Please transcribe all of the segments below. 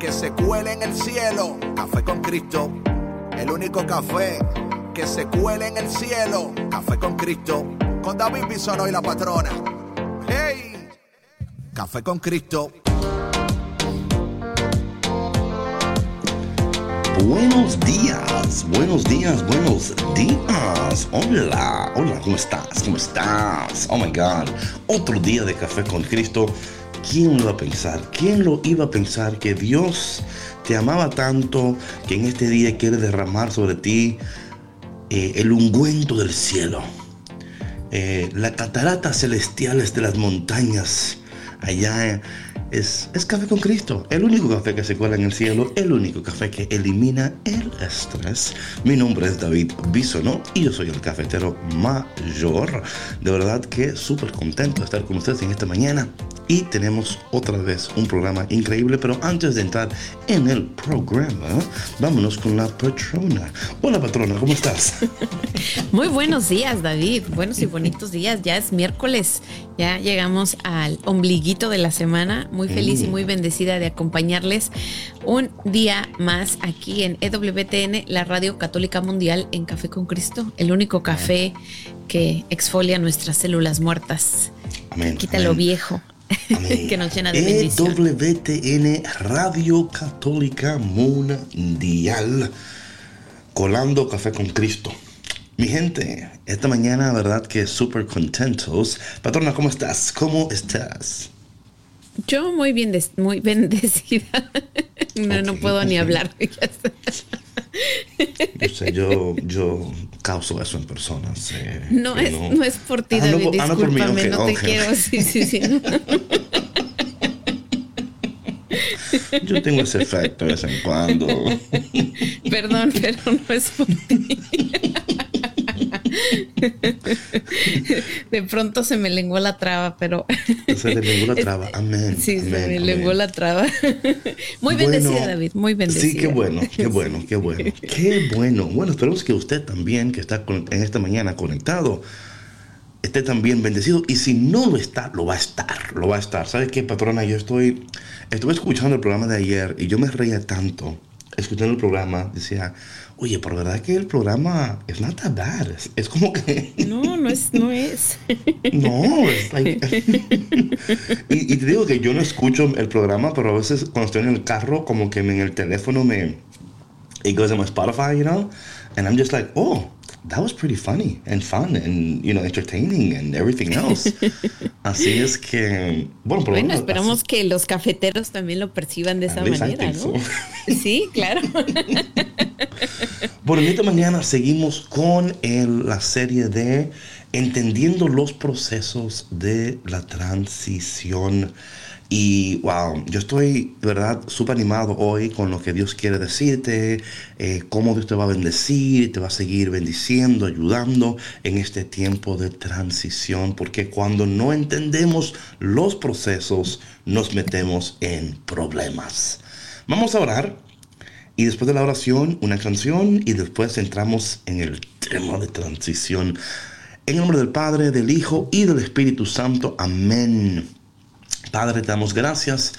que se cuele en el cielo. Café con Cristo, el único café que se cuele en el cielo. Café con Cristo, con David Bisono y la patrona. ¡Hey! Café con Cristo. Buenos días, buenos días, buenos días. Hola, hola, ¿cómo estás? ¿Cómo estás? Oh my God, otro día de Café con Cristo. ¿Quién lo iba a pensar? ¿Quién lo iba a pensar que Dios te amaba tanto que en este día quiere derramar sobre ti eh, el ungüento del cielo? Eh, las cataratas celestiales de las montañas allá es, Café con Cristo, el único café que se cuela en el cielo, el único café que elimina el estrés. Mi nombre es David Bisono y yo soy el cafetero mayor. De verdad que súper contento de estar con ustedes en esta mañana y tenemos otra vez un programa increíble, pero antes de entrar en el programa, vámonos con la patrona. Hola patrona, ¿cómo estás? Muy buenos días David, buenos y bonitos días, ya es miércoles, ya llegamos al ombliguito de la semana muy feliz y muy bendecida de acompañarles un día más aquí en EWTN, la Radio Católica Mundial en Café con Cristo, el único café que exfolia nuestras células muertas. Amén, Quita lo viejo. Que nos llena de bendición. EWTN Radio Católica Mundial, colando café con Cristo. Mi gente, esta mañana, verdad que súper contentos. Patrona, ¿cómo estás? ¿Cómo estás? Yo muy bien, muy bendecida. No, no puedo ni hablar. Yo, yo, yo causo eso en personas. no, es, no. es por ti, ah, David. No, discúlpame, no, te quiero. Sí, sí, sí. Yo tengo ese efecto de vez en cuando. Perdón, pero no es por ti. De pronto se me lenguó la traba, pero. Se le lenguó la traba, amén. Sí, se me lenguó la traba. Muy bendecida, David, muy bendecida. Sí, qué bueno, qué bueno, qué bueno. Qué bueno. Bueno, esperemos que usted también, que está en esta mañana conectado, esté también bendecido. Y si no lo está, lo va a estar, lo va a estar. ¿Sabe qué, patrona? Yo estoy. Estuve escuchando el programa de ayer y yo me reía tanto escuchando el programa. Decía Oye, pero verdad que el programa es not that bad. Es, como que. No, no es. No, es. no es like... y, te digo que yo no escucho el programa, pero a veces cuando estoy en el carro, como que en el teléfono me. It goes on my Spotify, you know? And I'm just like, oh, that was pretty funny and fun and you know entertaining and everything else. así es que bueno, bueno esperamos que los cafeteros también lo perciban de esa manera, ¿no? sí, claro. bueno, esta mañana seguimos con la serie de entendiendo los procesos de la transición. Y wow, yo estoy, de verdad, súper animado hoy con lo que Dios quiere decirte, eh, cómo Dios te va a bendecir, te va a seguir bendiciendo, ayudando en este tiempo de transición, porque cuando no entendemos los procesos, nos metemos en problemas. Vamos a orar y después de la oración, una canción y después entramos en el tema de transición. En el nombre del Padre, del Hijo y del Espíritu Santo. Amén. Padre, te damos gracias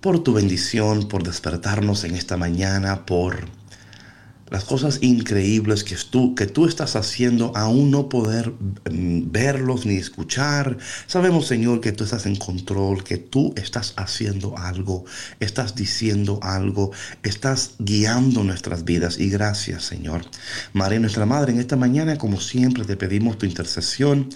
por tu bendición, por despertarnos en esta mañana, por las cosas increíbles que tú, que tú estás haciendo, aún no poder mm, verlos ni escuchar. Sabemos, Señor, que tú estás en control, que tú estás haciendo algo, estás diciendo algo, estás guiando nuestras vidas. Y gracias, Señor. María, nuestra Madre, en esta mañana, como siempre, te pedimos tu intercesión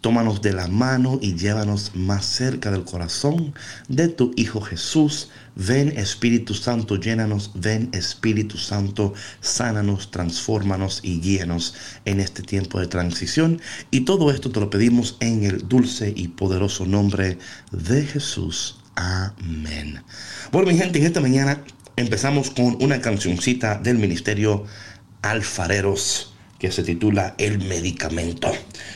Tómanos de la mano y llévanos más cerca del corazón de tu Hijo Jesús. Ven Espíritu Santo, llénanos. Ven Espíritu Santo, sánanos, transfórmanos y guíanos en este tiempo de transición. Y todo esto te lo pedimos en el dulce y poderoso nombre de Jesús. Amén. Bueno, mi gente, en esta mañana empezamos con una cancioncita del ministerio Alfareros que se titula El medicamento.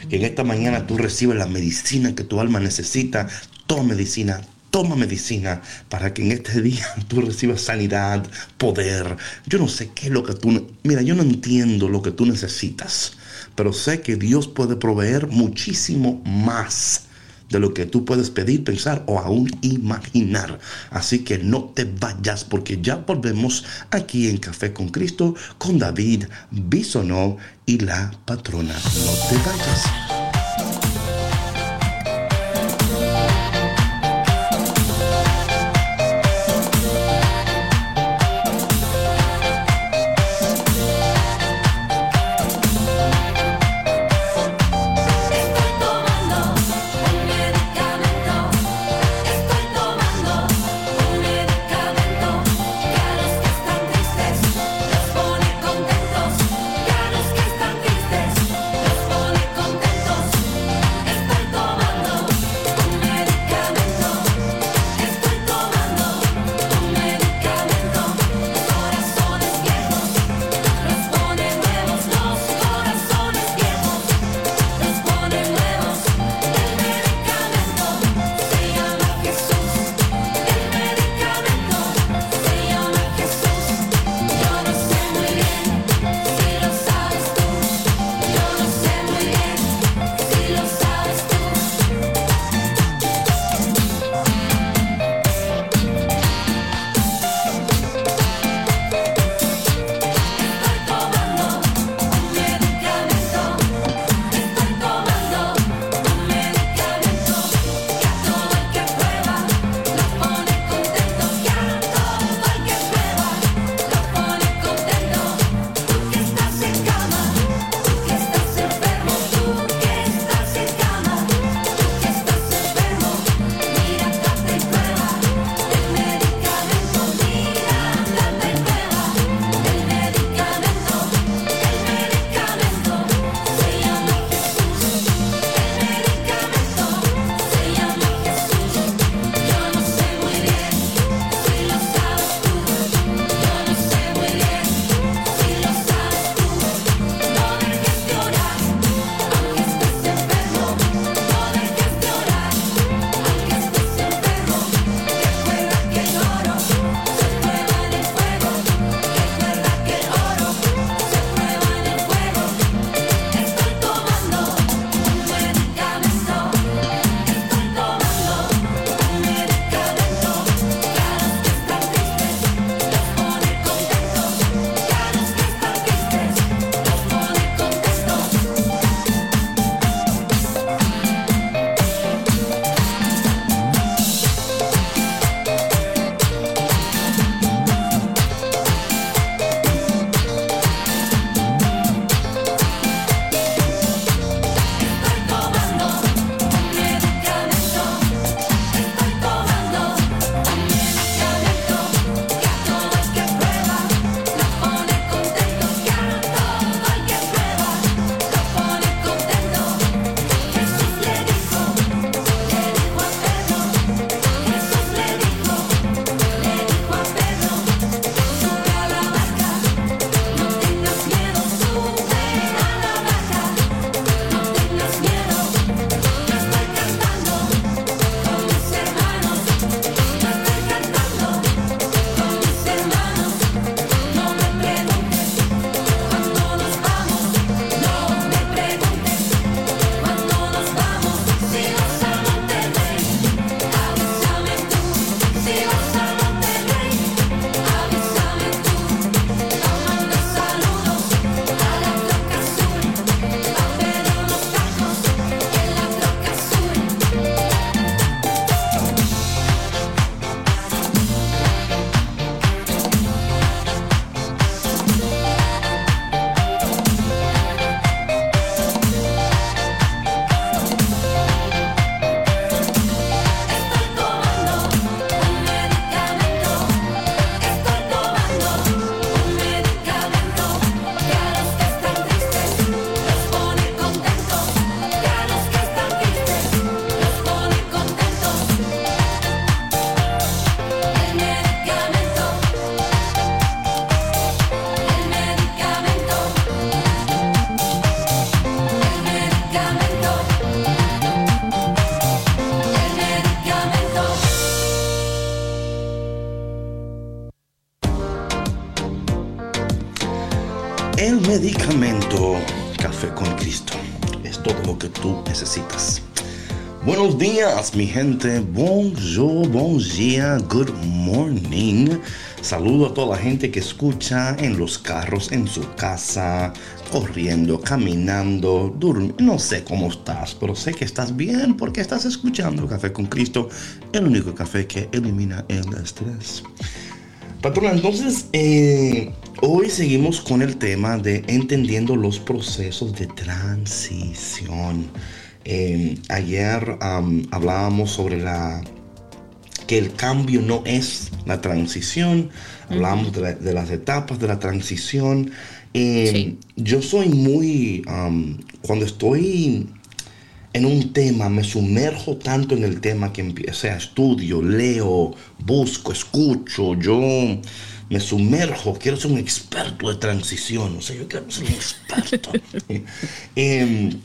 Que en esta mañana tú recibes la medicina que tu alma necesita. Toma medicina, toma medicina para que en este día tú recibas sanidad, poder. Yo no sé qué es lo que tú... Mira, yo no entiendo lo que tú necesitas, pero sé que Dios puede proveer muchísimo más de lo que tú puedes pedir, pensar o aún imaginar. Así que no te vayas porque ya volvemos aquí en Café con Cristo con David Bisonó y la patrona. No te vayas. Es todo lo que tú necesitas. Buenos días, mi gente. Bonjour, bon dia, good morning. Saludo a toda la gente que escucha en los carros, en su casa, corriendo, caminando, durmiendo. No sé cómo estás, pero sé que estás bien porque estás escuchando Café con Cristo, el único café que elimina el estrés. Patrona, entonces, eh, hoy seguimos con el tema de entendiendo los procesos de transición. Eh, ayer hablábamos sobre la que el cambio no es la transición, hablamos de, las etapas de la transición. Eh, yo soy muy, cuando estoy en un tema, me sumerjo tanto en el tema que o sea, estudio, leo, busco, escucho, yo me sumerjo, quiero ser un experto de transición, o sea, yo quiero ser un experto. Em,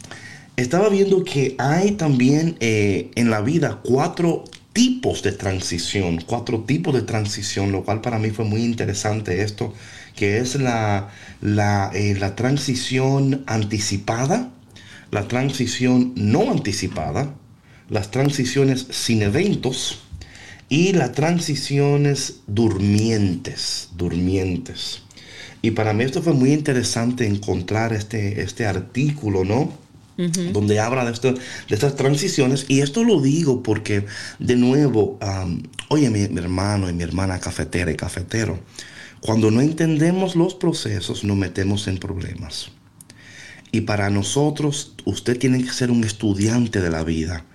estaba viendo que hay también eh, en la vida cuatro tipos de transición, cuatro tipos de transición, lo cual para mí fue muy interesante esto, que es la, la, eh, la transición anticipada, la transición no anticipada, las transiciones sin eventos y las transiciones durmientes, durmientes. Y para mí esto fue muy interesante encontrar este, este artículo, ¿no? donde habla de, esto, de estas transiciones. Y esto lo digo porque, de nuevo, oye, mi, hermano y mi hermana cafetera y cafetero, cuando no entendemos los procesos, nos metemos en problemas. Y para nosotros, usted tiene que ser un estudiante de la vida,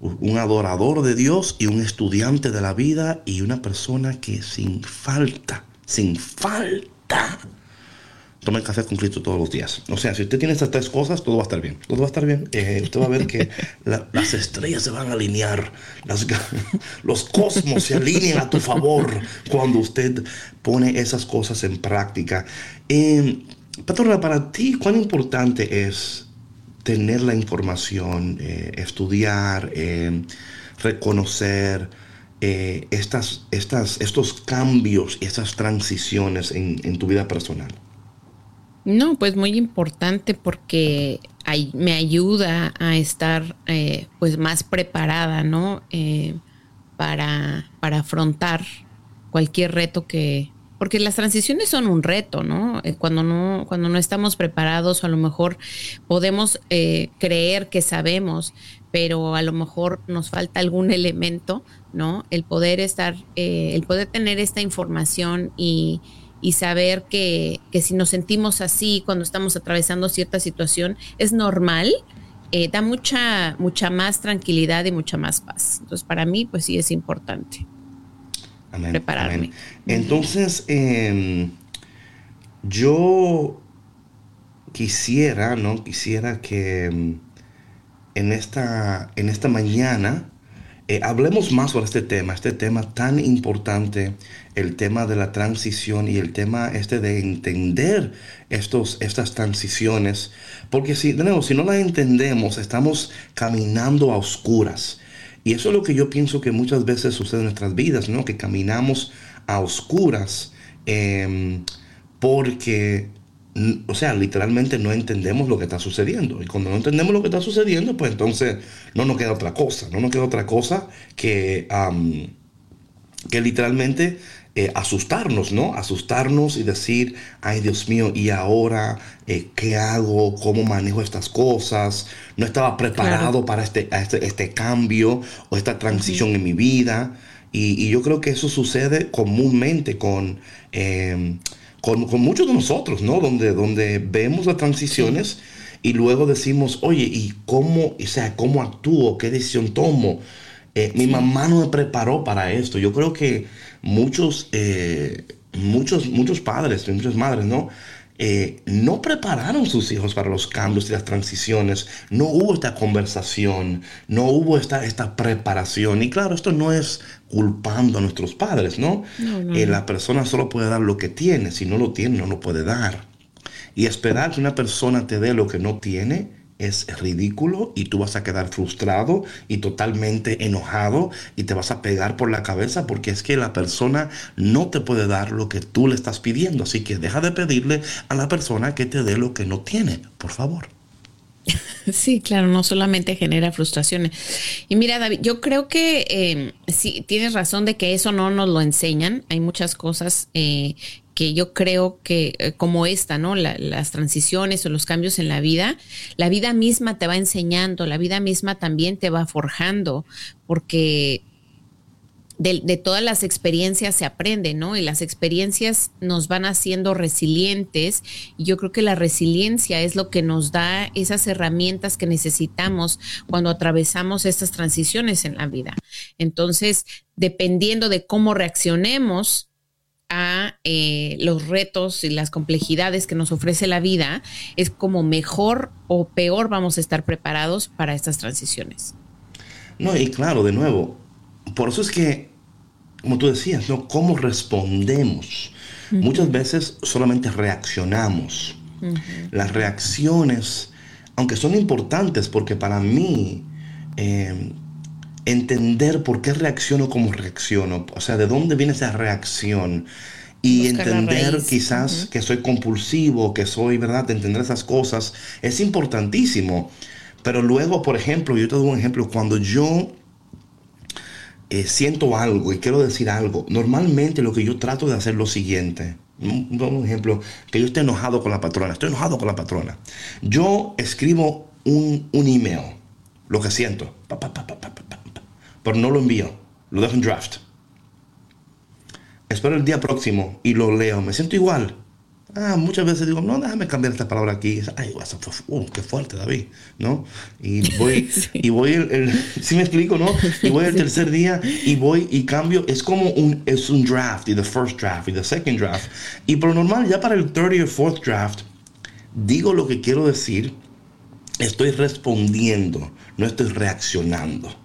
un adorador de Dios y un estudiante de la vida y una persona que sin falta, sin falta, tome café con Cristo todos los días. O sea, si usted tiene estas tres cosas, todo va a estar bien. Todo va a estar bien. Eh, usted va a ver que las estrellas se van a alinear, los cosmos se alinean a tu favor cuando usted pone esas cosas en práctica. Eh, Patrona, para ti, ¿cuán importante es tener la información, eh, estudiar, eh, reconocer estas, estas, estos cambios y estas transiciones en, tu vida personal? No, pues muy importante porque me ayuda a estar eh, pues más preparada, ¿no? Eh, para, para afrontar cualquier reto que, porque las transiciones son un reto, ¿no? Eh, cuando no, cuando no estamos preparados, a lo mejor podemos creer que sabemos, pero a lo mejor nos falta algún elemento, ¿no? El poder estar, el poder tener esta información y, saber que, si nos sentimos así cuando estamos atravesando cierta situación es normal, eh, da mucha, mucha más tranquilidad y mucha más paz. Entonces, para mí, pues sí es importante prepararme. Entonces, em, yo quisiera, ¿no? Quisiera que em, en esta, en esta mañana eh, hablemos más sobre este tema, este tema tan importante, el tema de la transición y el tema este de entender estos, estas transiciones, porque si, de nuevo, si no las entendemos, estamos caminando a oscuras. Y eso es lo que yo pienso que muchas veces sucede en nuestras vidas, ¿no? Que caminamos a oscuras em, porque o sea, literalmente no entendemos lo que está sucediendo. Y cuando no entendemos lo que está sucediendo, pues entonces no nos queda otra cosa. No nos queda otra cosa que, que literalmente eh, asustarnos, ¿no? Asustarnos y decir, ay Dios mío, ¿y ahora eh, qué hago? ¿Cómo manejo estas cosas? No estaba preparado para este, este, este, cambio o esta transición en mi vida. Y, yo creo que eso sucede comúnmente con... Em, con, muchos de nosotros, ¿no? Donde, donde vemos las transiciones y luego decimos, oye, ¿y cómo, o sea, cómo actúo? ¿Qué decisión tomo? Eh, mi mamá no me preparó para esto. Yo creo que muchos, eh, muchos, muchos padres, muchas madres, ¿no? Eh, no prepararon sus hijos para los cambios y las transiciones, no hubo esta conversación, no hubo esta, esta preparación. Y claro, esto no es culpando a nuestros padres, ¿no? Eh, la persona solo puede dar lo que tiene, si no lo tiene, no lo puede dar. Y esperar que una persona te dé lo que no tiene, es ridículo y tú vas a quedar frustrado y totalmente enojado y te vas a pegar por la cabeza porque es que la persona no te puede dar lo que tú le estás pidiendo. Así que deja de pedirle a la persona que te dé lo que no tiene, por favor. Sí, claro, no solamente genera frustraciones. Y mira, David, yo creo que eh, sí, tienes razón de que eso no nos lo enseñan. Hay muchas cosas eh, que yo creo que, eh, como esta, ¿no? las transiciones o los cambios en la vida, la vida misma te va enseñando, la vida misma también te va forjando, porque de, todas las experiencias se aprende, ¿no? Y las experiencias nos van haciendo resilientes. Y yo creo que la resiliencia es lo que nos da esas herramientas que necesitamos cuando atravesamos estas transiciones en la vida. Entonces, dependiendo de cómo reaccionemos, a eh, los retos y las complejidades que nos ofrece la vida, es como mejor o peor vamos a estar preparados para estas transiciones. No, y claro, de nuevo, por eso es que, como tú decías, ¿no? ¿Cómo respondemos? Muchas veces solamente reaccionamos. Las reacciones, aunque son importantes, porque para mí, eh, entender por qué reacciono como reacciono, o sea, de dónde viene esa reacción y entender quizás que soy compulsivo, que soy, ¿verdad? De entender esas cosas es importantísimo. Pero luego, por ejemplo, yo te doy un ejemplo, cuando yo eh, siento algo y quiero decir algo, normalmente lo que yo trato de hacer es lo siguiente. Un, un ejemplo, que yo esté enojado con la patrona, estoy enojado con la patrona. Yo escribo un, un email, lo que siento, pa, pa, pa, pero no lo envío, lo dejo en draft. Espero el día próximo y lo leo, me siento igual. Ah, muchas veces digo, no, déjame cambiar esta palabra aquí. Ay, uh, qué fuerte, David, ¿no? Y voy, y voy el, ¿sí me explico, no? Y voy el tercer día y voy y cambio. Es como un, es un draft, y the first draft, y the second draft. Y por lo normal, ya para el third o fourth draft, digo lo que quiero decir, estoy respondiendo, no estoy reaccionando.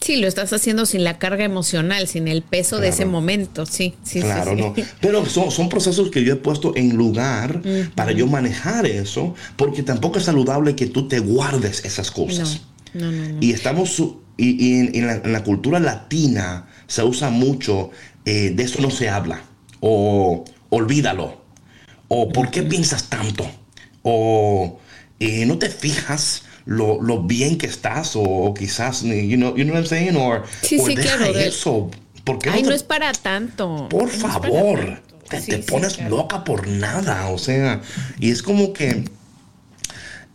Sí, lo estás haciendo sin la carga emocional, sin el peso de ese momento, sí, sí. Claro, no. Pero son, son, procesos que yo he puesto en lugar para yo manejar eso, porque tampoco es saludable que tú te guardes esas cosas. No, no, no. Y estamos, y, en, la, cultura latina se usa mucho, eh, de eso no se habla, o olvídalo, o ¿por qué piensas tanto? O eh, no te fijas lo, lo bien que estás o, quizás, you know, you know what I'm saying? Or, sí, sí, deja claro, eso. Porque Ay, no, es para tanto. Por favor, te, pones loca por nada, o sea, y es como que...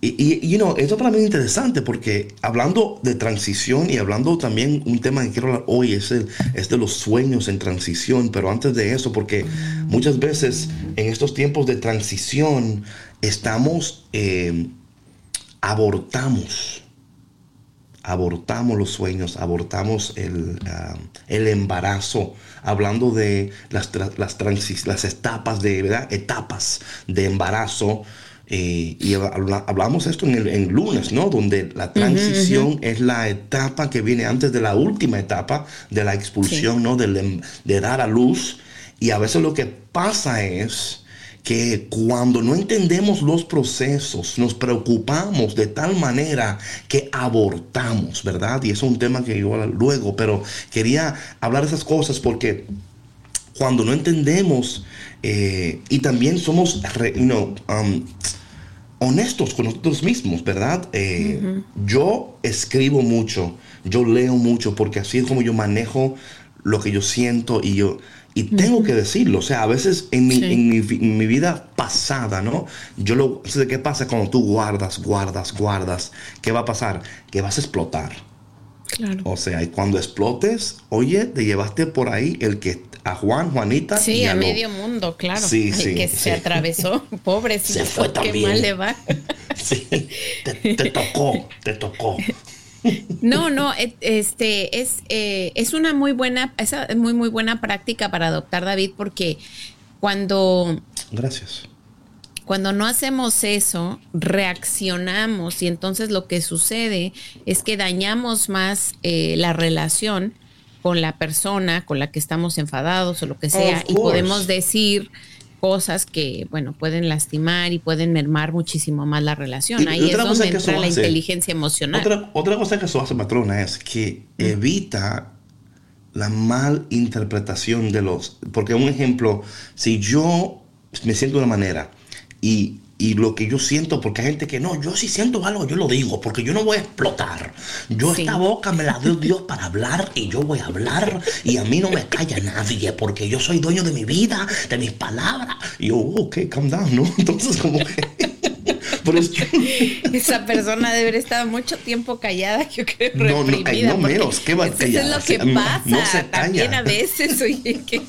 Y, y you know, esto para mí es interesante porque hablando de transición y hablando también un tema que quiero hablar hoy es, el, es de los sueños en transición, pero antes de eso, porque muchas veces en estos tiempos de transición estamos... Eh, abortamos, abortamos los sueños, abortamos el, ah, embarazo, hablando de las, las, las etapas de, ¿verdad? Etapas de embarazo. Eh, y hablamos esto en, el, lunes, ¿no? Donde la transición es la etapa que viene antes de la última etapa de la expulsión, ¿no? De, em, de dar a luz. Y a veces lo que pasa es que cuando no entendemos los procesos, nos preocupamos de tal manera que abortamos, ¿verdad? Y eso es un tema que yo luego, pero quería hablar de esas cosas porque cuando no entendemos eh, y también somos, um, honestos con nosotros mismos, ¿verdad? Eh, yo escribo mucho, yo leo mucho porque así es como yo manejo lo que yo siento y yo y tengo que decirlo, o sea, a veces en mi, en mi, vida pasada, ¿no? Yo lo sé qué pasa cuando tú guardas, guardas, guardas. ¿Qué va a pasar? Que vas a explotar. Claro. O sea, y cuando explotes, oye, te llevaste por ahí el que a Juan, Juanita. Sí, y a, medio mundo, claro. Sí, sí. Que se atravesó, pobre. Se fue también. Qué mal le va. sí, te tocó, te tocó. No, no, este es, eh, es una muy buena, esa muy, muy buena práctica para adoptar, David, porque cuando. Gracias. Cuando no hacemos eso, reaccionamos y entonces lo que sucede es que dañamos más eh, la relación con la persona con la que estamos enfadados o lo que sea y podemos decir cosas que, bueno, pueden lastimar y pueden mermar muchísimo más la relación. Ahí es donde entra la inteligencia emocional. Otra, otra, cosa que eso hace, patrona, es que evita la mal interpretación de los... Porque un ejemplo, si yo me siento de una manera y y lo que yo siento, porque hay gente que no, yo si siento algo, yo lo digo, porque yo no voy a explotar. Yo esta boca me la dio Dios para hablar y yo voy a hablar y a mí no me calla nadie, porque yo soy dueño de mi vida, de mis palabras. Y yo, ok, calm down, ¿no? Entonces como que... Esa persona debe haber estado mucho tiempo callada, yo creo, no, reprimida. No, no menos, ¿qué va a Eso es lo que pasa. También a veces, oye, que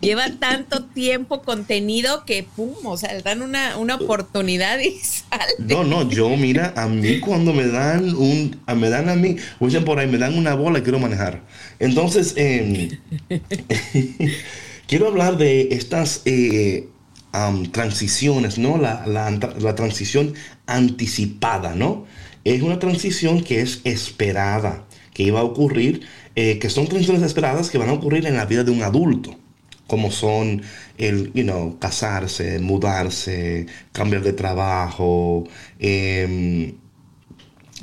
lleva tanto tiempo contenido que, pum, o sea, dan una, una oportunidad y sale. No, no, yo, mira, a mí cuando me dan un, me dan a mí, oye, por ahí, me dan una bola, quiero manejar. Entonces, eh, quiero hablar de estas... Eh, transiciones, ¿no? La, la, transición anticipada, ¿no? Es una transición que es esperada, que iba a ocurrir, eh, que son transiciones esperadas que van a ocurrir en la vida de un adulto, como son el, you know, casarse, mudarse, cambiar de trabajo, eh,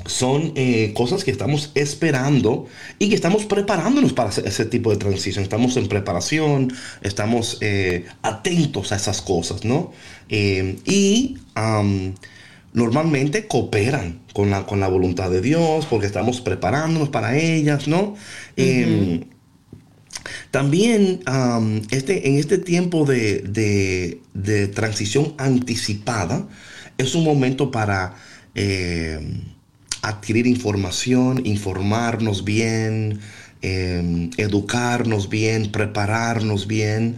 son eh, cosas que estamos esperando y que estamos preparándonos para ese tipo de transición. Estamos en preparación, estamos eh, atentos a esas cosas, ¿no? Eh, y normalmente cooperan con la, con la voluntad de Dios porque estamos preparándonos para ellas, ¿no? Em, también este, en este tiempo de, de, transición anticipada es un momento para adquirir información, informarnos bien, em, educarnos bien, prepararnos bien,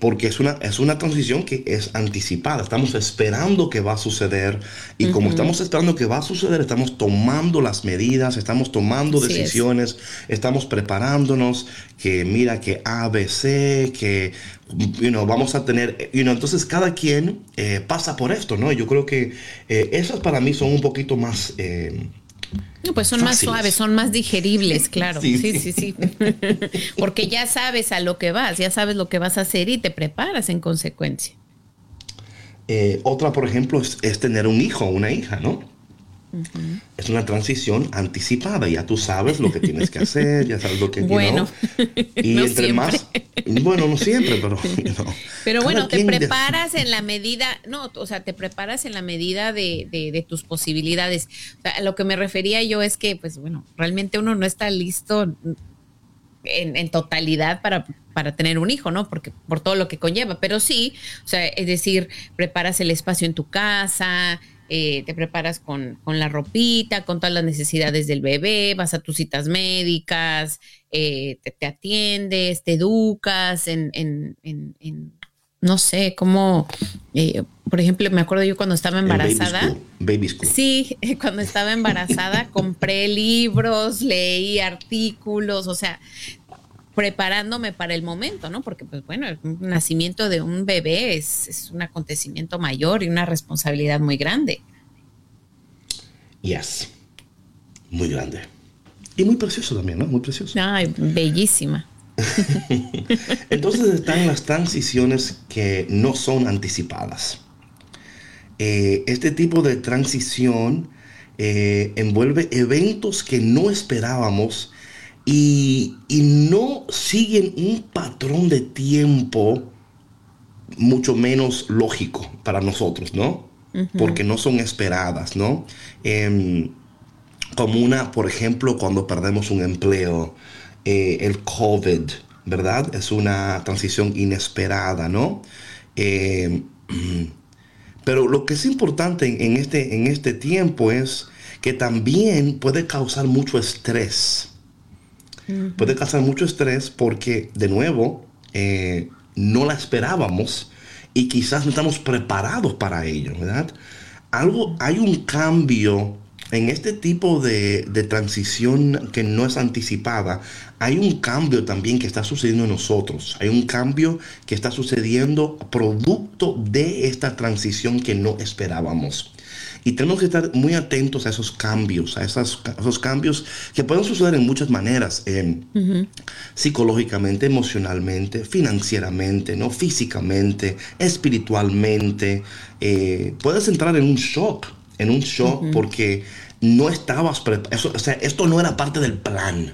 porque es una, es una transición que es anticipada. Estamos esperando que va a suceder y como estamos esperando que va a suceder, estamos tomando las medidas, estamos tomando decisiones, estamos preparándonos, que mira que ABC, que you know, vamos a tener, you know, entonces cada quien eh, pasa por esto, ¿no? Yo creo que eh, esas para mí son un poquito más... No, pues son más suaves, son más digeribles, claro. Sí, sí, sí, Porque ya sabes a lo que vas, ya sabes lo que vas a hacer y te preparas en consecuencia. Eh, otra, por ejemplo, es, tener un hijo o una hija, ¿no? Es una transición anticipada, ya tú sabes lo que tienes que hacer, ya sabes lo que bueno, y entre más bueno, no siempre, pero Pero bueno, te preparas en la medida, no, o sea, te preparas en la medida de, tus posibilidades. O sea, lo que me refería yo es que, pues bueno, realmente uno no está listo en, totalidad para, para tener un hijo, ¿no? Porque por todo lo que conlleva, pero sí, o sea, es decir, preparas el espacio en tu casa, eh, te preparas con, la ropita, con todas las necesidades del bebé, vas a tus citas médicas, eh, te, atiendes, te educas en, en, en, no sé, cómo, eh, por ejemplo, me acuerdo yo cuando estaba embarazada. Baby school. Sí, cuando estaba embarazada compré libros, leí artículos, o sea, preparándome para el momento, ¿no? Porque, pues bueno, el nacimiento de un bebé es, un acontecimiento mayor y una responsabilidad muy grande. Yes, muy grande. Y muy precioso también, ¿no? Muy precioso. Ay, bellísima. Entonces están las transiciones que no son anticipadas. Eh, este tipo de transición eh, envuelve eventos que no esperábamos y, no siguen un patrón de tiempo mucho menos lógico para nosotros, ¿no? Porque no son esperadas, ¿no? Em, como una, por ejemplo, cuando perdemos un empleo, eh, el COVID, ¿verdad? Es una transición inesperada, ¿no? Em, pero lo que es importante en, este, en este tiempo es que también puede causar mucho estrés puede causar mucho estrés porque, de nuevo, eh, no la esperábamos y quizás no estamos preparados para ello, ¿verdad? Algo, hay un cambio en este tipo de, transición que no es anticipada, hay un cambio también que está sucediendo en nosotros. Hay un cambio que está sucediendo producto de esta transición que no esperábamos. Y tenemos que estar muy atentos a esos cambios, a, esos, esos cambios que pueden suceder en muchas maneras, psicológicamente, emocionalmente, financieramente, ¿no? físicamente, espiritualmente. Eh, puedes entrar en un shock, en un shock porque no estabas preparado. O sea, esto no era parte del plan.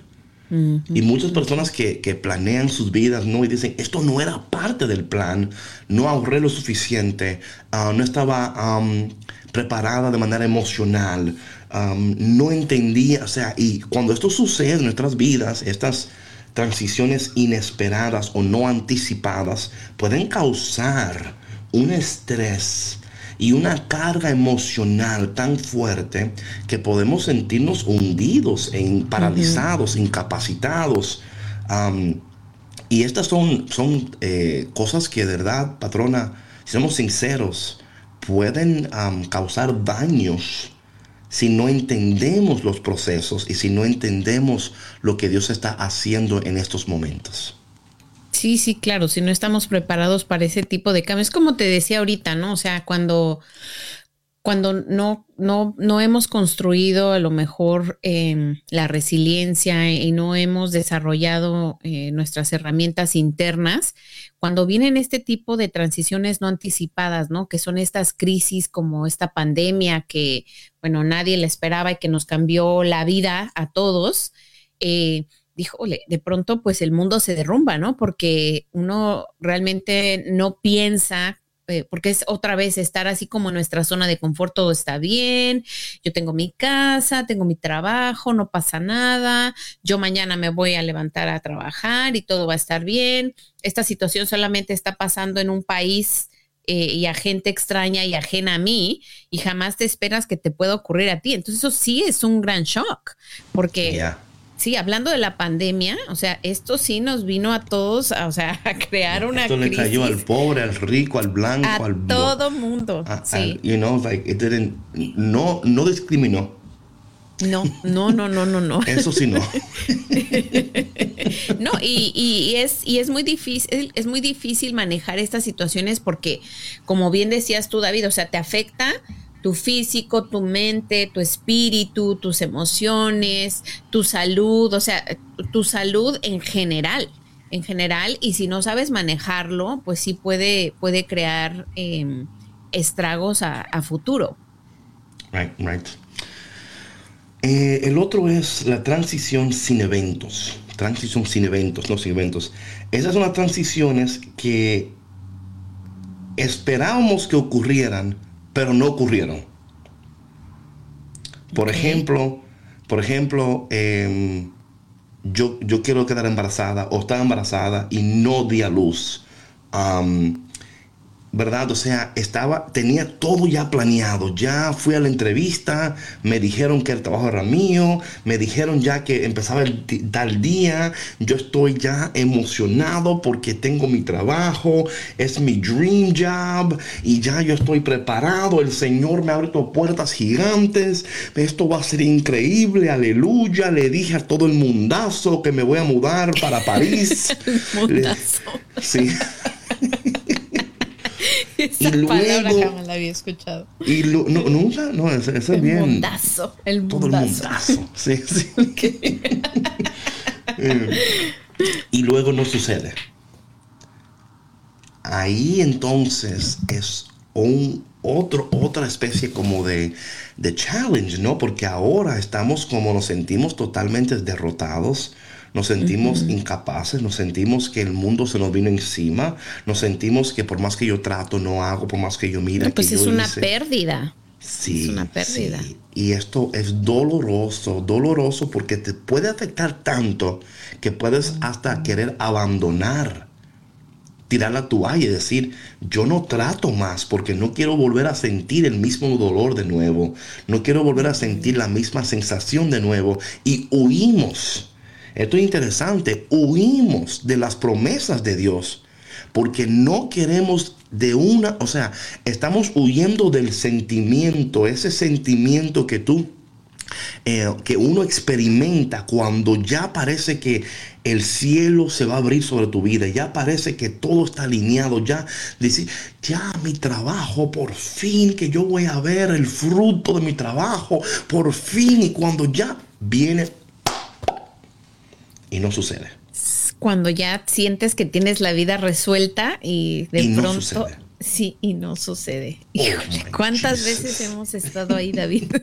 Y muchas personas que, planean sus vidas, ¿no? Y dicen, esto no era parte del plan, no ahorré lo suficiente, ah, no estaba preparada de manera emocional, no entendía, o sea, y cuando esto sucede en nuestras vidas, estas transiciones inesperadas o no anticipadas pueden causar un estrés y una carga emocional tan fuerte que podemos sentirnos hundidos, e paralizados, incapacitados. y estas son, son eh, cosas que de verdad, patrona, si somos sinceros, pueden causar daños si no entendemos los procesos y si no entendemos lo que Dios está haciendo en estos momentos. Sí, sí, claro, si no estamos preparados para ese tipo de cambios, como te decía ahorita, ¿no? O sea, cuando, cuando no, no, no hemos construido a lo mejor em, la resiliencia y no hemos desarrollado eh, nuestras herramientas internas, cuando vienen este tipo de transiciones no anticipadas, ¿no? Que son estas crisis como esta pandemia que, bueno, nadie la esperaba y que nos cambió la vida a todos. Eh, híjole, de pronto pues el mundo se derrumba, ¿no? Porque uno realmente no piensa eh, porque es otra vez estar así como en nuestra zona de confort, todo está bien, yo tengo mi casa, tengo mi trabajo, no pasa nada, yo mañana me voy a levantar a trabajar y todo va a estar bien. Esta situación solamente está pasando en un país eh, y a gente extraña y ajena a mí y jamás te esperas que te pueda ocurrir a ti. Entonces eso sí es un gran shock, porque sí, hablando de la pandemia, o sea, esto sí nos vino a todos, o sea, a crear una esto le cayó al pobre, al rico, al blanco, a al todo mundo. sí. you know, like it didn't, no, no discriminó. No, no, no, no, no, no. Eso sí no. no, y, y, es, y es muy difícil, es muy difícil manejar estas situaciones porque, como bien decías tú, David, o sea, te afecta tu físico, tu mente, tu espíritu, tus emociones, tu salud, o sea, tu salud en general, en general, y si no sabes manejarlo, pues sí puede, puede crear em, estragos a, futuro. Right, right. Eh, el otro es la transición sin eventos. Transición sin eventos, no sin eventos. Esas son las transiciones que esperábamos que ocurrieran, pero no ocurrieron. Por ejemplo, por ejemplo, em, yo, yo quiero quedar embarazada o estaba embarazada y no di a luz. ¿Verdad? O sea, estaba, tenía todo ya planeado. Ya fui a la entrevista, me dijeron que el trabajo era mío, me dijeron ya que empezaba el tal día. Yo estoy ya emocionado porque tengo mi trabajo, es mi dream job y ya yo estoy preparado. El Señor me ha abierto puertas gigantes. Esto va a ser increíble, aleluya. Le dije a todo el mundazo que me voy a mudar para París. mundazo. sí. Esa y luego, jamás la había escuchado. Y no, nunca, no, eso, es bien. el mundazo. Todo el mundazo. Sí, sí. Eh, y luego no sucede. Ahí entonces es un otro, otra especie como de, de challenge, ¿no? Porque ahora estamos como nos sentimos totalmente derrotados nos sentimos incapaces, nos sentimos que el mundo se nos vino encima, nos sentimos que por más que yo trato, no hago, por más que yo mire. No, pues es una pérdida. Sí. Es una pérdida. Y esto es doloroso, doloroso porque te puede afectar tanto que puedes hasta querer abandonar, tirar la toalla y decir, yo no trato más porque no quiero volver a sentir el mismo dolor de nuevo, no quiero volver a sentir la misma sensación de nuevo y huimos esto es interesante. Huimos de las promesas de Dios porque no queremos de una, o sea, estamos huyendo del sentimiento, ese sentimiento que tú eh, que uno experimenta cuando ya parece que el cielo se va a abrir sobre tu vida, ya parece que todo está alineado, ya decir, ya mi trabajo, por fin que yo voy a ver el fruto de mi trabajo, por fin, y cuando ya viene y no sucede. Cuando ya sientes que tienes la vida resuelta y de pronto... Sí, y no sucede. Oh ¿Cuántas veces hemos estado ahí, David?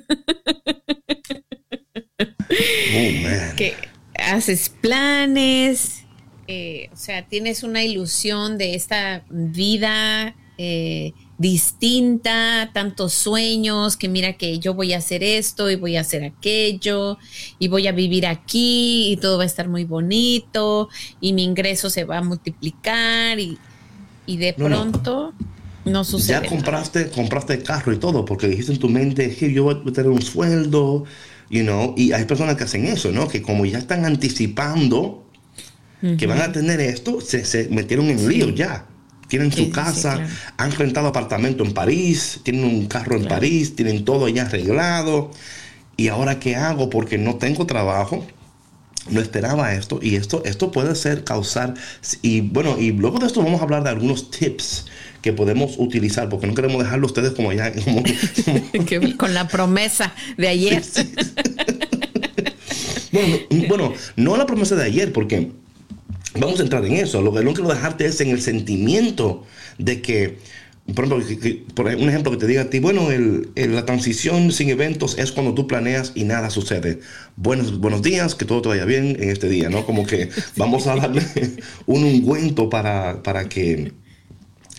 Oh, que haces planes, eh, o sea, tienes una ilusión de esta vida eh, distinta, tantos sueños, que mira que yo voy a hacer esto y voy a hacer aquello y voy a vivir aquí y todo va a estar muy bonito y mi ingreso se va a multiplicar y, de pronto no. sucede. Ya compraste, compraste el carro y todo porque dijiste en tu mente que yo voy a tener un sueldo You know, y hay personas que hacen eso, ¿no? Que como ya están anticipando que van a tener esto, se, metieron en lío ya. Tienen su casa, han rentado apartamento en París, tienen un carro en París, tienen todo ya arreglado. ¿Y ahora qué hago? Porque no tengo trabajo no esperaba esto y esto, esto puede ser causar y bueno y luego de esto vamos a hablar de algunos tips que podemos utilizar, porque no queremos dejarlo ustedes como ya... con la promesa de ayer. bueno, no la promesa de ayer, porque vamos a entrar en eso. Lo que no quiero dejarte es en el sentimiento de que, por ejemplo, un ejemplo que te diga a ti, bueno, la transición sin eventos es cuando tú planeas y nada sucede. Buenos, buenos días, que todo te vaya bien en este día, ¿no? Como que vamos a darle un ungüento para, para que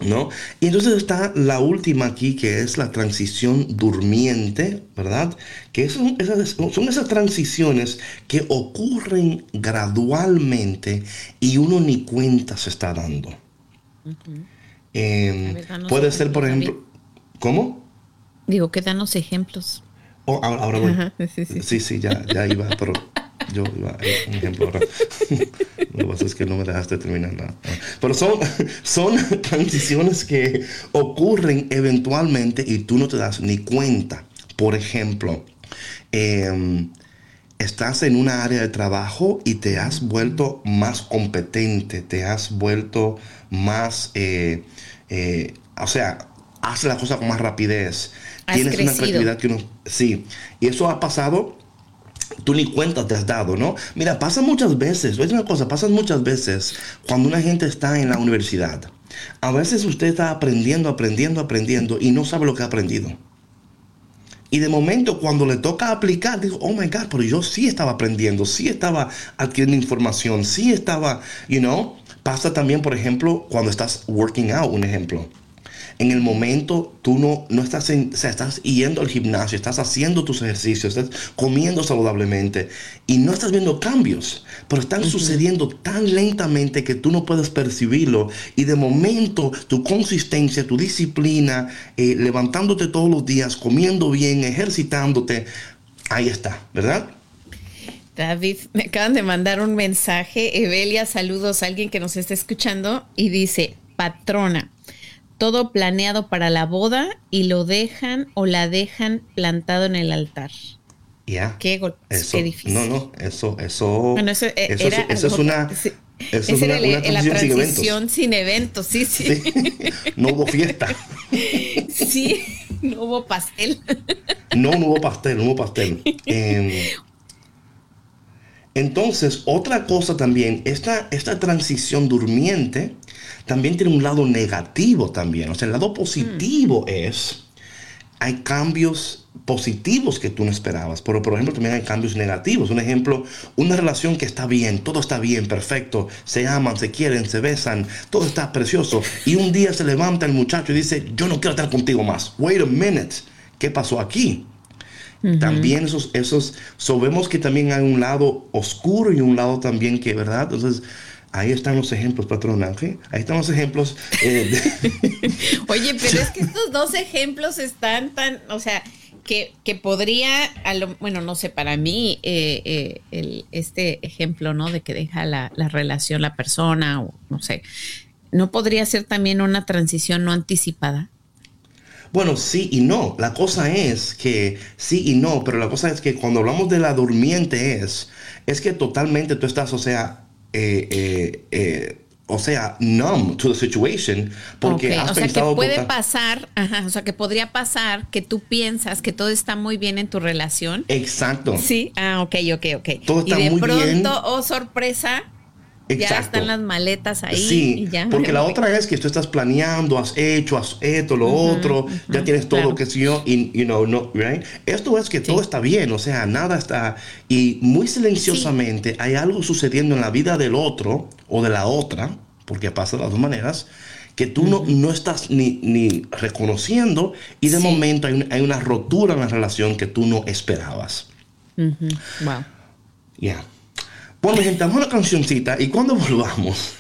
¿No? Y entonces está la última aquí, que es la transición durmiente, ¿verdad? Que son esas, son esas transiciones que ocurren gradualmente y uno ni cuenta se está dando. Em, puede ser, por ejemplo, ¿cómo? Digo, que danos ejemplos. Oh, ahora, voy. sí, sí, ya, ya iba, pero yo iba a un ejemplo ahora. Lo que pasa es que no me dejaste terminar nada. Pero son, son transiciones que ocurren eventualmente y tú no te das ni cuenta. Por ejemplo, em, estás en una área de trabajo y te has vuelto más competente, te has vuelto más, eh, eh, o sea, hace las cosas con más rapidez. Tienes una creatividad que uno, sí, y eso ha pasado tú ni cuenta te has dado, ¿no? Mira, pasa muchas veces, es una cosa, pasa muchas veces cuando una gente está en la universidad. A veces usted está aprendiendo, aprendiendo, aprendiendo y no sabe lo que ha aprendido. Y de momento cuando le toca aplicar, digo, oh my God, pero yo sí estaba aprendiendo, sí estaba adquiriendo información, sí estaba, you know. Pasa también, por ejemplo, cuando estás working out, un ejemplo en el momento tú no, no estás, en, o sea, estás yendo al gimnasio, estás haciendo tus ejercicios, estás comiendo saludablemente y no estás viendo cambios, pero están sucediendo tan lentamente que tú no puedes percibirlo y de momento tu consistencia, tu disciplina, eh, levantándote todos los días, comiendo bien, ejercitándote, ahí está, ¿verdad? David, me acaban de mandar un mensaje. Evelia, saludos a alguien que nos está escuchando y dice, patrona, todo planeado para la boda y lo dejan o la dejan plantado en el altar. Ya. Qué, qué, difícil. No, no, eso, eso, bueno, eso, eh, era eso es una... Eso es una, una, la transición sin eventos, sí, sí. No hubo fiesta. Sí, no hubo pastel. No, no hubo pastel, no hubo pastel. Em, entonces, otra cosa también, esta, esta transición durmiente también tiene un lado negativo también. O sea, el lado positivo mm. es, hay cambios positivos que tú no esperabas, pero por ejemplo también hay cambios negativos. Un ejemplo, una relación que está bien, todo está bien, perfecto, se aman, se quieren, se besan, todo está precioso. Y un día se levanta el muchacho y dice, yo no quiero estar contigo más. Wait a minute, ¿qué pasó aquí? También esos, esos, sabemos que también hay un lado oscuro y un lado también que, ¿verdad? Entonces, Ahí están los ejemplos, patrón Ángel. Ahí están los ejemplos. Eh, Oye, pero es que estos dos ejemplos están tan, o sea, que, que podría, a lo, bueno, no sé, para mí, eh, eh, el, este ejemplo, ¿no? De que deja la, la, relación la persona, o no sé, ¿no podría ser también una transición no anticipada? Bueno, sí y no. La cosa es que sí y no, pero la cosa es que cuando hablamos de la durmiente es, es que totalmente tú estás, o sea, eh, eh, eh, o sea, numb to the situation, porque has o sea, pensado que puede pasar, ajá, o sea, que podría pasar que tú piensas que todo está muy bien en tu relación. Exacto. Sí, ah, ok, ok, ok. Todo está y de muy pronto, bien. oh sorpresa, ya Exacto. están las maletas ahí. Sí, y ya porque la voy. otra es que tú estás planeando, has hecho, has esto, lo otro, ya tienes todo claro. lo que sí yo, y, you know, no, right? Esto es que todo está bien, o sea, nada está, y muy silenciosamente hay algo sucediendo en la vida del otro o de la otra, porque pasa de las dos maneras, que tú no, no estás ni, ni reconociendo y de Sí. momento hay, un- hay una rotura en la relación que tú no esperabas. Wow. Ya. Bueno, gente, vamos a una cancioncita y cuando volvamos,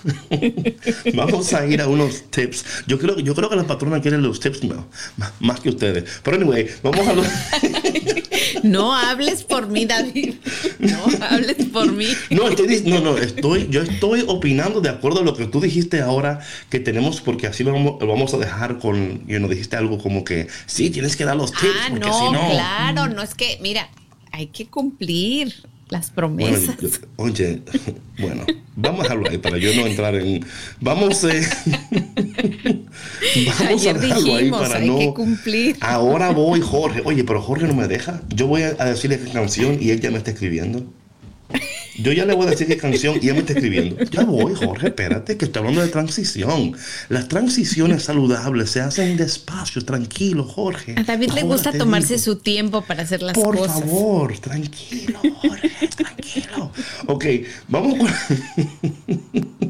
vamos a ir a unos tips. Yo creo, yo creo que la patrona quiere los tips no, más, más que ustedes. Pero anyway, vamos a los... No hables por mí, David. No hables por mí. No, estoy, no, no, estoy, yo estoy opinando de acuerdo a lo que tú dijiste ahora que tenemos, porque así lo vamos, lo vamos a dejar con, you know, dijiste algo como que, sí, tienes que dar los tips, Ah, porque no, si no... claro, no es que, mira, hay que cumplir las Bueno, promesas. yo- oye, bueno, vamos a dejarlo ahí para yo no entrar en. Vamos, eh, vamos Ayer a dejarlo ahí para hay no. que cumplir. Ahora voy, Jorge. Oye, pero Jorge no me deja. Yo voy a, a decirle qué canción y él ya me está escribiendo. Yo ya le voy a decir qué canción y él me está escribiendo. Ya voy, Jorge, espérate, que estoy hablando de transición. Las transiciones saludables se hacen despacio, tranquilo, Jorge. A David le gusta tomarse digo. su tiempo para hacer las Por cosas. favor, tranquilo, Jorge, tranquilo. Ok, vamos con.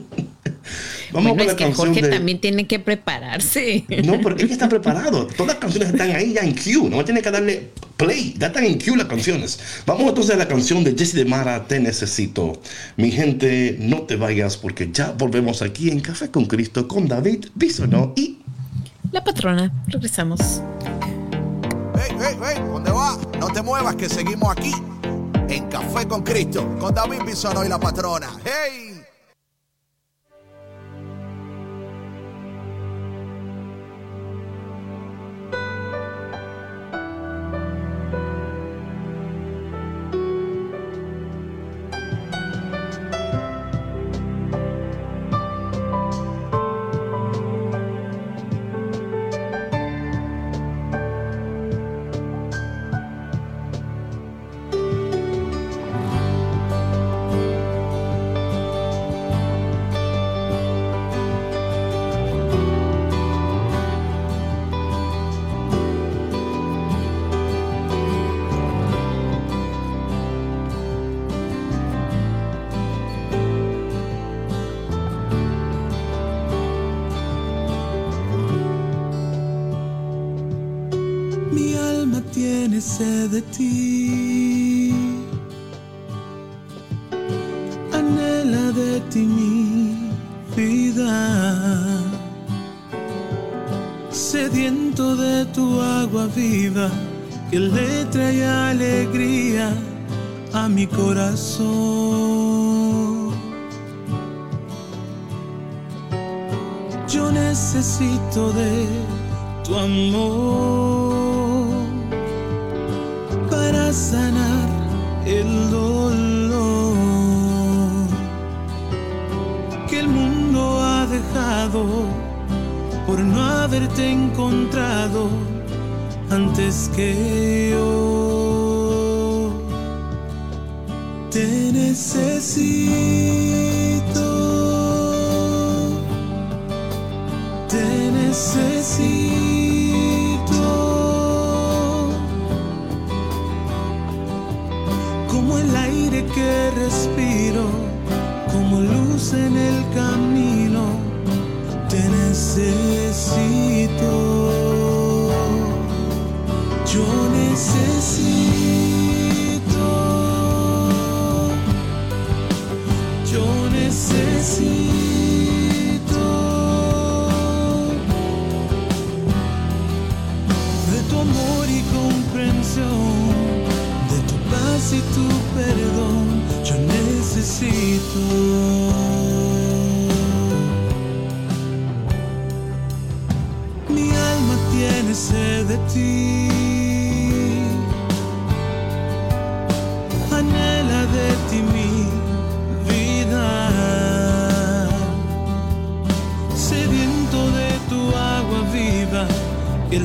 vamos Bueno, con la es que Jorge de. también tiene que prepararse. No, porque es que está preparado. Todas las canciones están ahí ya en queue. No tiene que darle play. Ya están en queue las canciones. Vamos entonces a la canción de Jesse de Mara, Te Necesito. Mi gente, no te vayas porque ya volvemos aquí en Café con Cristo con David Bisonó y. La patrona, regresamos. Hey, hey, hey, ¿dónde va? No te muevas que seguimos aquí en Café con Cristo con David Bisono y la patrona. Hey. De ti mi vida. Sediento de tu agua viva que le trae alegría a mi corazón. Yo necesito de tu amor para sanar el dolor por no haberte encontrado antes que yo. Te necesito. Te necesito como el aire que respiro, como luz en el camino. Necesito. Yo necesito. Yo necesito de tu amor y comprensión, de tu paz y tu perdón. Yo necesito. De ti. Anhela de ti mi vida. Sediento de tu agua viva que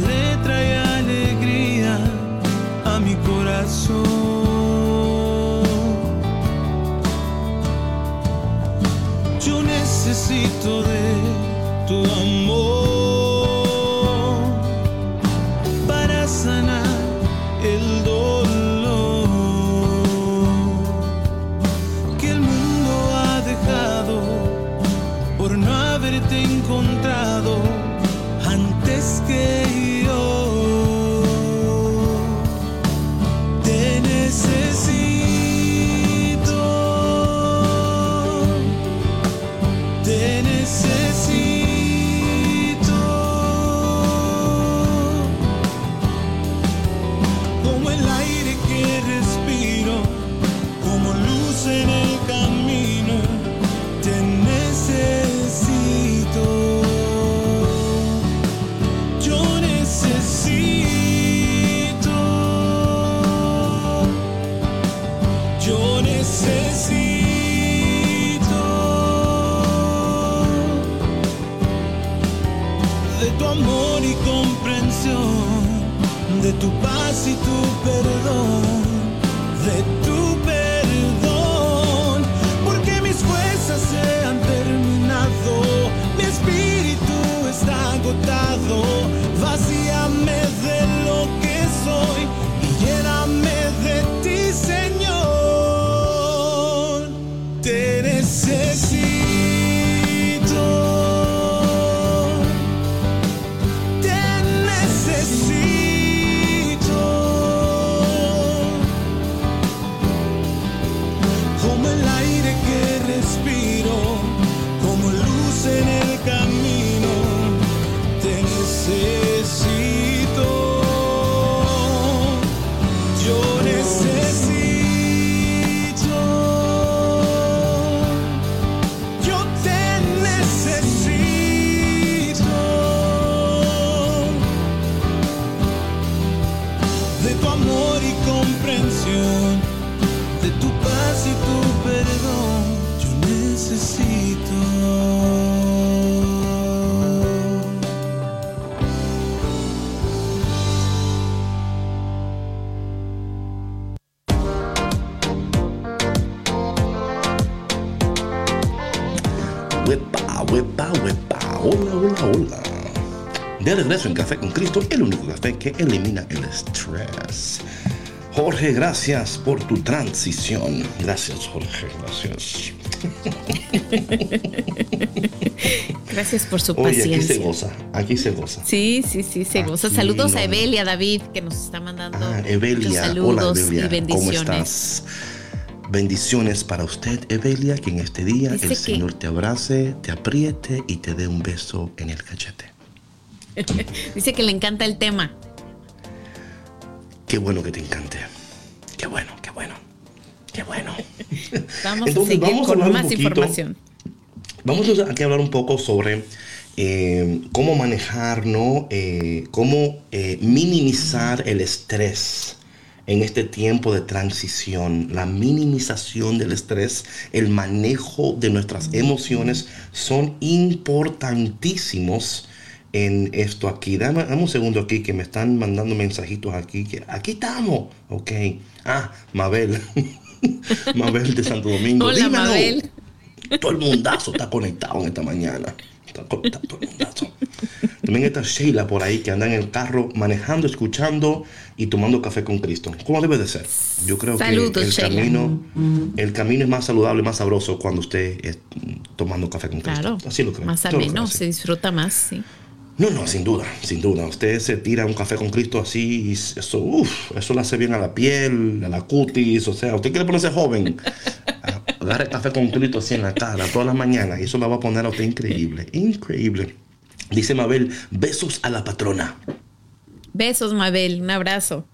De regreso en Café con Cristo, el único café que elimina el estrés. Jorge, gracias por tu transición. Gracias, Jorge, gracias. Gracias por su Oye, aquí se paciencia. goza, aquí se goza. Sí, sí, sí, se goza. Saludos no. a Evelia, David, que nos está mandando Ah, Evelia, saludos hola Evelia, y bendiciones. ¿cómo estás? Bendiciones para usted, Evelia, que en este día Dice el que- Señor te abrace, te apriete y te dé un beso en el cachete. Dice que le encanta el tema. Qué bueno que te encante. Qué bueno, qué bueno, qué bueno. Vamos Entonces, a seguir vamos a con hablar un más poquito- información. Vamos a aquí a hablar un poco sobre eh, cómo manejar, ¿no? Eh, cómo eh, minimizar el estrés en este tiempo de transición. La minimización del estrés, el manejo de nuestras emociones son importantísimos en esto aquí. Dame, dame un segundo aquí que me están mandando mensajitos aquí. Que aquí estamos. Ok. Ah, Mabel. Mabel de Santo Domingo. Hola, Dímelo. Mabel. Todo el mundazo está conectado en esta mañana. Está conectado todo el mundazo. También está Sheila por ahí que anda en el carro manejando, escuchando y tomando café con Cristo. ¿Cómo debe de ser? Yo creo Saludos, que el Sheila. camino, el camino es más saludable, más sabroso cuando usted es tomando café con Cristo. Claro. Así lo creo. Más ameno, se disfruta más, sí. No, no, sin duda, sin duda. Usted se tira un café con Cristo así, y eso, uf, eso le hace bien a la piel, a la cutis, o sea, usted quiere ponerse joven. Agarre café con Cristo así en la cara todas las mañanas y eso la va a poner a usted increíble, increíble. Dice Mabel, besos a la patrona. Besos, Mabel, un abrazo.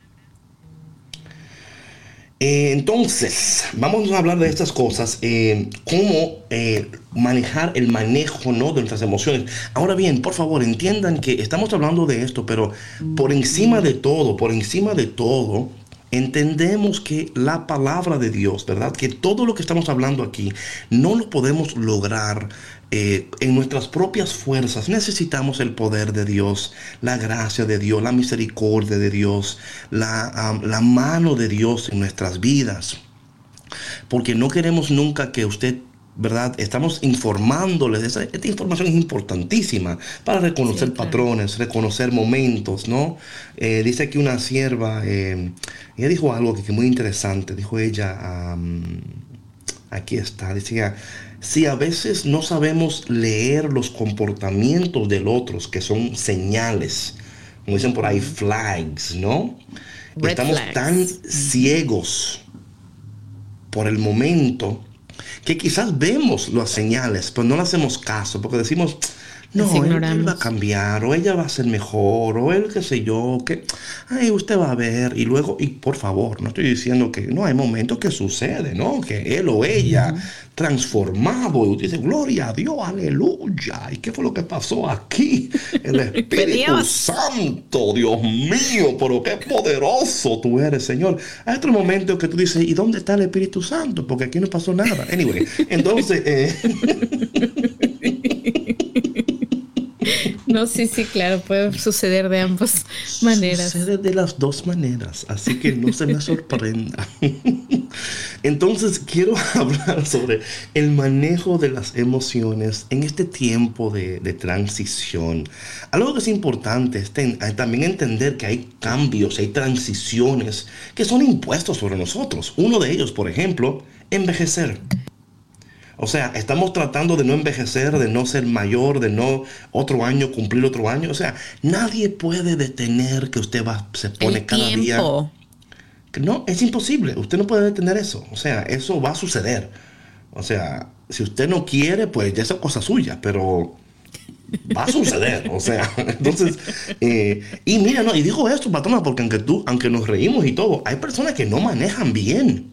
Eh, entonces, vamos a hablar de estas cosas, eh, cómo eh, manejar el manejo ¿no? de nuestras emociones. Ahora bien, por favor, entiendan que estamos hablando de esto, pero por encima de todo, por encima de todo, entendemos que la palabra de Dios, ¿verdad? Que todo lo que estamos hablando aquí no lo podemos lograr eh, en nuestras propias fuerzas. Necesitamos el poder de Dios, la gracia de Dios, la misericordia de Dios, la, la mano de Dios en nuestras vidas. Porque no queremos nunca que usted ¿verdad? Estamos informándoles. Esta, esta, información es importantísima para reconocer sí, claro. patrones, reconocer momentos, ¿no? Eh, dice aquí una sierva, eh, ella dijo algo que, que, muy interesante. Dijo ella, um, aquí está, decía, si a veces no sabemos leer los comportamientos del otro, que son señales, como dicen por ahí, flags, ¿no? Red Estamos flags. tan ciegos por el momento que quizás vemos las señales, pero no le hacemos caso, porque decimos, no, él, va a cambiar, o ella va a ser mejor, o él qué sé yo, que, ay, usted va a ver, y luego, y por favor, no estoy diciendo que no, hay momentos que sucede, ¿no? Que él o ella transformado, y usted dice, gloria a Dios, aleluya, ¿y qué fue lo que pasó aquí? El Espíritu. Santo, Dios mío, pero qué poderoso tú eres, Señor. Hay otro momento que tú dices, ¿y dónde está el Espíritu Santo? Porque aquí no pasó nada. Anyway, entonces, eh, No, sí, sí, claro, puede suceder de ambas maneras. Sucede de las dos maneras, así que no se me sorprenda. Entonces quiero hablar sobre el manejo de las emociones en este tiempo de, transición. Algo que es importante eh, también entender que hay cambios, hay transiciones que son impuestos sobre nosotros. Uno de ellos, por ejemplo, envejecer. O sea, estamos tratando de no envejecer, de no ser mayor, de no otro año cumplir otro año. O sea, nadie puede detener que usted va, se pone El cada día. No, es imposible. Usted no puede detener eso. O sea, eso va a suceder. O sea, si usted no quiere, pues ya es cosa suya, pero va a suceder. O sea, entonces, eh, y mira, no, y digo esto, patrona, porque aunque tú, aunque nos reímos y todo, hay personas que no manejan bien.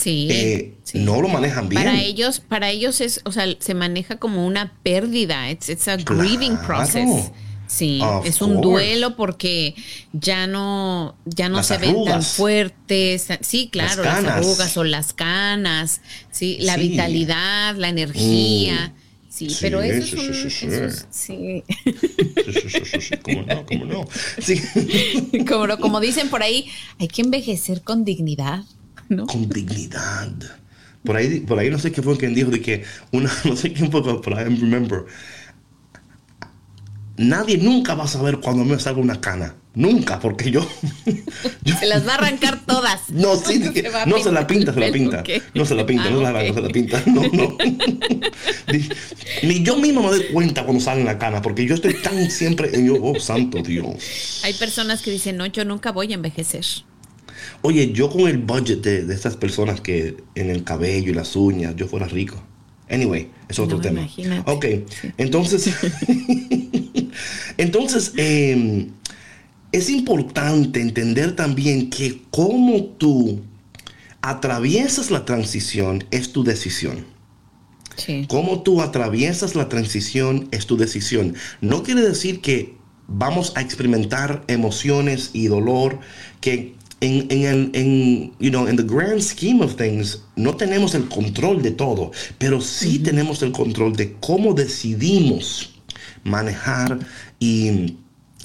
Sí. Eh, sí. No lo manejan bien. Para ellos, para ellos es, o sea, se maneja como una pérdida. It's, it's a Claro. grieving process. Sí, Of es un course. duelo porque ya no, ya no Las se ven tan fuertes. Sí, claro, las, arrugas o las canas, sí, la Sí. vitalidad, la energía. Sí, Sí, pero eso sí, es un, sí, sí, eso es- sí. sí. Sí, sí, sí, sí, sí, ¿Cómo no? ¿Cómo no? Sí. como, como dicen por ahí, hay que envejecer con dignidad, ¿no? con dignidad. Por ahí, por ahí no sé qué fue quien dijo de que una, no sé quién fue, pero I remember. Nadie nunca va a saber cuando me salga una cana. Nunca, porque yo. yo- Se las va a arrancar todas. no, sí, Se no se la pinta, se la pinta. No se la pinta, Ah, no se la arranca, se la pinta. No, no. Ni, ni yo mismo me doy cuenta cuando sale la cana, porque yo estoy tan siempre en yo, oh, santo Dios. Hay personas que dicen, no, yo nunca voy a envejecer. Oye, yo con el budget de, de estas personas que en el cabello y las uñas, yo fuera rico. Anyway, es otro No, tema. imagínate. Ok, entonces, entonces eh, es importante entender también que cómo tú atraviesas la transición es tu decisión. Sí. Cómo tú atraviesas la transición es tu decisión. No quiere decir que vamos a experimentar emociones y dolor que en, en en, you know, in the grand scheme of things no tenemos el control de todo, pero sí tenemos el control de cómo decidimos manejar y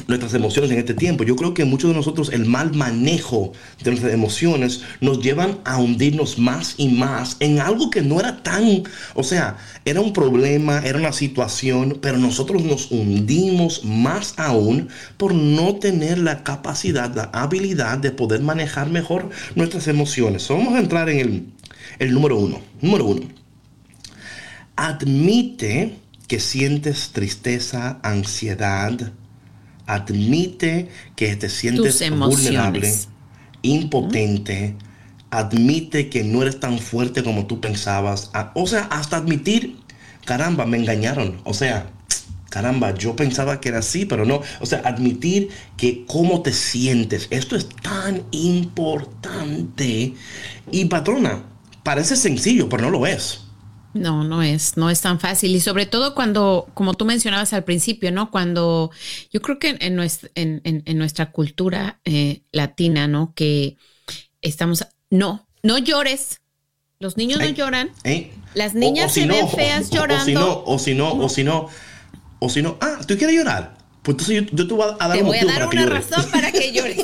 nuestras emociones en este tiempo. Yo creo que muchos de nosotros el mal manejo de nuestras emociones nos llevan a hundirnos más y más en algo que no era tan, o sea, era un problema, era una situación, pero nosotros nos hundimos más aún por no tener la capacidad, la habilidad de poder manejar mejor nuestras emociones. Vamos a entrar en el, el número uno. Número uno. Admite que sientes tristeza, ansiedad. Admite que te sientes vulnerable, impotente. Admite que no eres tan fuerte como tú pensabas. A- O sea, hasta admitir, caramba, me engañaron. O sea, caramba, yo pensaba que era así, pero no. O sea, admitir que cómo te sientes, esto es tan importante. Y patrona, parece sencillo, pero no lo es. No, no es, no es tan fácil. Y sobre todo cuando, como tú mencionabas al principio, ¿no? Cuando yo creo que en, nuestra, en, nuestra cultura eh, latina, ¿no? Que estamos, no, no llores. Los niños no lloran. Las niñas se ven feas llorando. O si no, o si no, o si no, ah, ¿tú quieres llorar? Pues entonces yo, te voy a dar, te voy a dar una razón para que llores.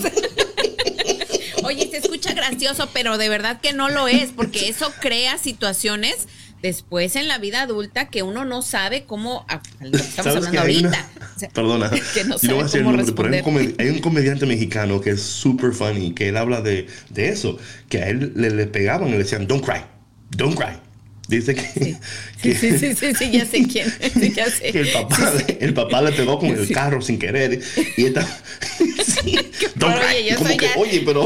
Oye, se escucha gracioso, pero de verdad que no lo es, porque eso crea situaciones después en la vida adulta que uno no sabe cómo. Estamos hablando ahorita. perdona. Que no sabe cómo responder. Hay, un comediante mexicano que es super funny, que él habla de, de eso, que a él le, le, pegaban y le decían, don't cry, don't cry. Dice que. Sí, sí, sí, sí, sí, ya sé quién. ya sé. Que el papá, el papá le pegó con el carro sin querer. Y esta. cry. Oye, yo soy que, ya... oye, pero.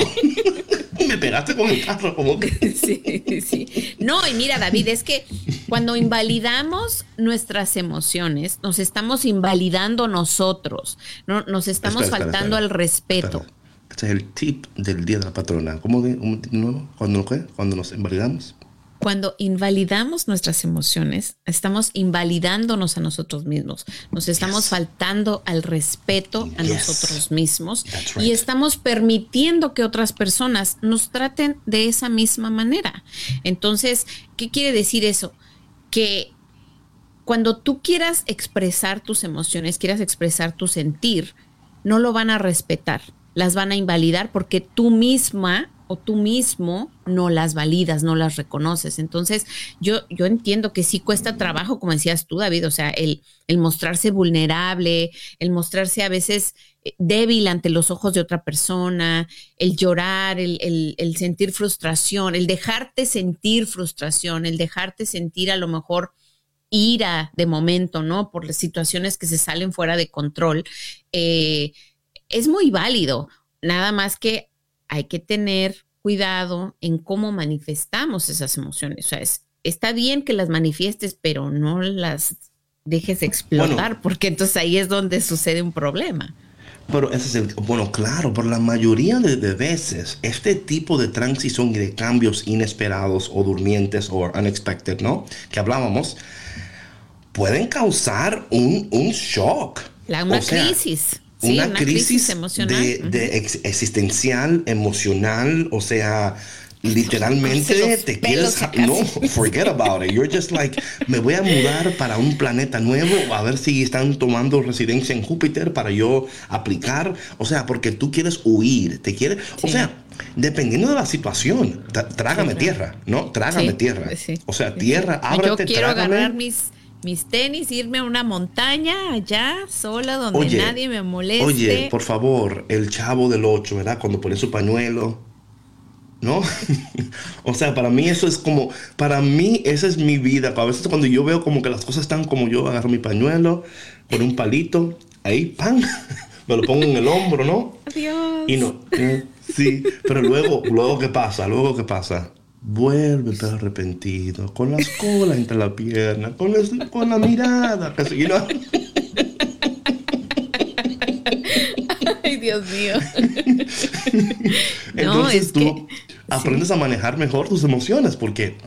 me pegaste con el carro, como que. Sí, sí. No, y mira, David, es que cuando invalidamos nuestras emociones, nos estamos invalidando nosotros, no, nos estamos faltando al respeto. Este es el tip del día de la patrona. ¿Cómo de, nuevo? ¿Cuándo, ¿Cuando nos invalidamos? Cuando invalidamos nuestras emociones, estamos invalidándonos a nosotros mismos, nos estamos faltando al respeto a nosotros mismos y estamos permitiendo que otras personas nos traten de esa misma manera. Entonces, ¿qué quiere decir eso? Que cuando tú quieras expresar tus emociones, quieras expresar tu sentir, no lo van a respetar, las van a invalidar porque tú misma tú mismo no las validas, no las reconoces. Entonces, yo, yo entiendo que sí cuesta trabajo, como decías tú, David, o sea, el, el mostrarse vulnerable, el mostrarse a veces eh, débil ante los ojos de otra persona, el llorar, el, el, sentir frustración, el dejarte sentir frustración, el dejarte sentir a lo mejor ira de momento, ¿no? Por las situaciones que se salen fuera de control, eh, es muy válido. Nada más que hay que tener cuidado en cómo manifestamos esas emociones. O sea, está bien que las manifiestes, pero no las dejes explotar, porque entonces ahí es donde sucede un problema. Pero ese es el, bueno, claro, por la mayoría de, veces, este tipo de transición y de cambios inesperados o durmientes o unexpected, ¿no? Que hablábamos, pueden causar un, shock. La, una crisis una, crisis, emocional. De, existencial, emocional, o sea, literalmente te quieres no forget about it. You're just like me voy a mudar para un planeta nuevo a ver si están tomando residencia en Júpiter para yo aplicar. O sea porque tú quieres huir te quieres o sea dependiendo de la situación trágame tierra no trágame tierra. o sea tierra ábrete yo quiero agarrar mis mis tenis, irme a una montaña allá, sola, donde nadie me moleste. Oye, por favor, el chavo del 8, ¿verdad? Cuando pone su pañuelo. ¿No? o sea, para mí eso es como, para mí esa es mi vida. A veces cuando yo veo como que las cosas están como yo, agarro mi pañuelo, por un palito, ahí, ¡pam! me lo pongo en el hombro, ¿no? Adiós. Y no, eh, sí, pero luego, luego, ¿qué pasa? Luego, ¿qué pasa? Vuelve pero arrepentido, con las colas entre la pierna, con, con la mirada, casi, Ay, Dios mío. Entonces tú aprendes a manejar mejor tus emociones, porque...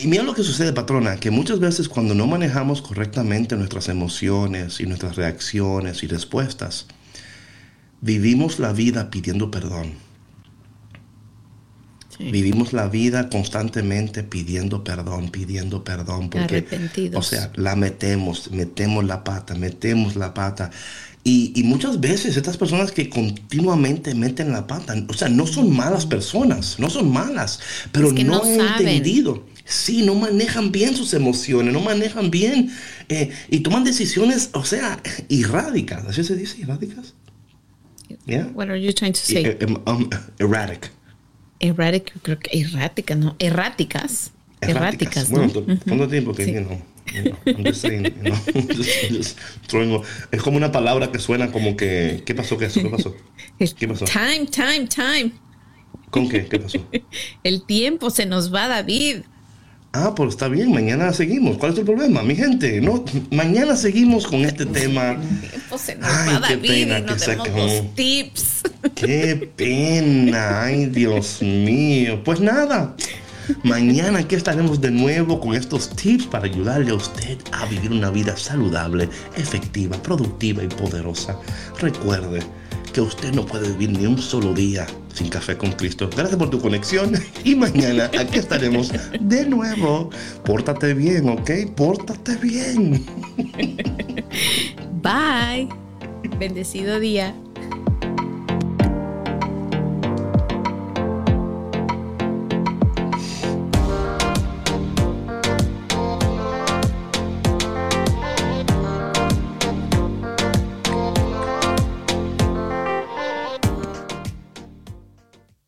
Y mira lo que sucede, patrona, que muchas veces cuando no manejamos correctamente nuestras emociones y nuestras reacciones y respuestas, vivimos la vida pidiendo perdón Vivimos la vida constantemente pidiendo perdón, pidiendo perdón. Porque, O sea, la metemos, metemos la pata, metemos la pata. Y, muchas veces estas personas que continuamente meten la pata, o sea, no son malas personas, no son malas, pero no, han entendido. Sí, no manejan bien sus emociones, no manejan bien eh, y toman decisiones, o sea, erráticas. ¿Así se dice? ¿Erráticas? Yeah? What are you trying to say? Eh, um, um, erratic creo que errática, ¿no? Erráticas. Erráticas, ¿no? Bueno, ¿cuánto tiempo que no? es como una palabra que suena como que ¿qué pasó? ¿Qué, eso? ¿Qué pasó? ¿Qué pasó? Time, time, time. ¿Con qué? ¿Qué pasó? El tiempo se nos va, David. Ah, pues está bien, mañana seguimos. ¿Cuál es el problema? Mi gente, no, mañana seguimos con este tema. Pues se nos va qué David pena que se- los tips. Qué pena, ay Dios mío. Pues nada, mañana aquí estaremos de nuevo con estos tips para ayudarle a usted a vivir una vida saludable, efectiva, productiva y poderosa. Recuerde que usted no puede vivir ni un solo día sin café con Cristo. Gracias por tu conexión y mañana aquí estaremos de nuevo. Pórtate bien, ¿ok? Pórtate bien. Bye. Bendecido día.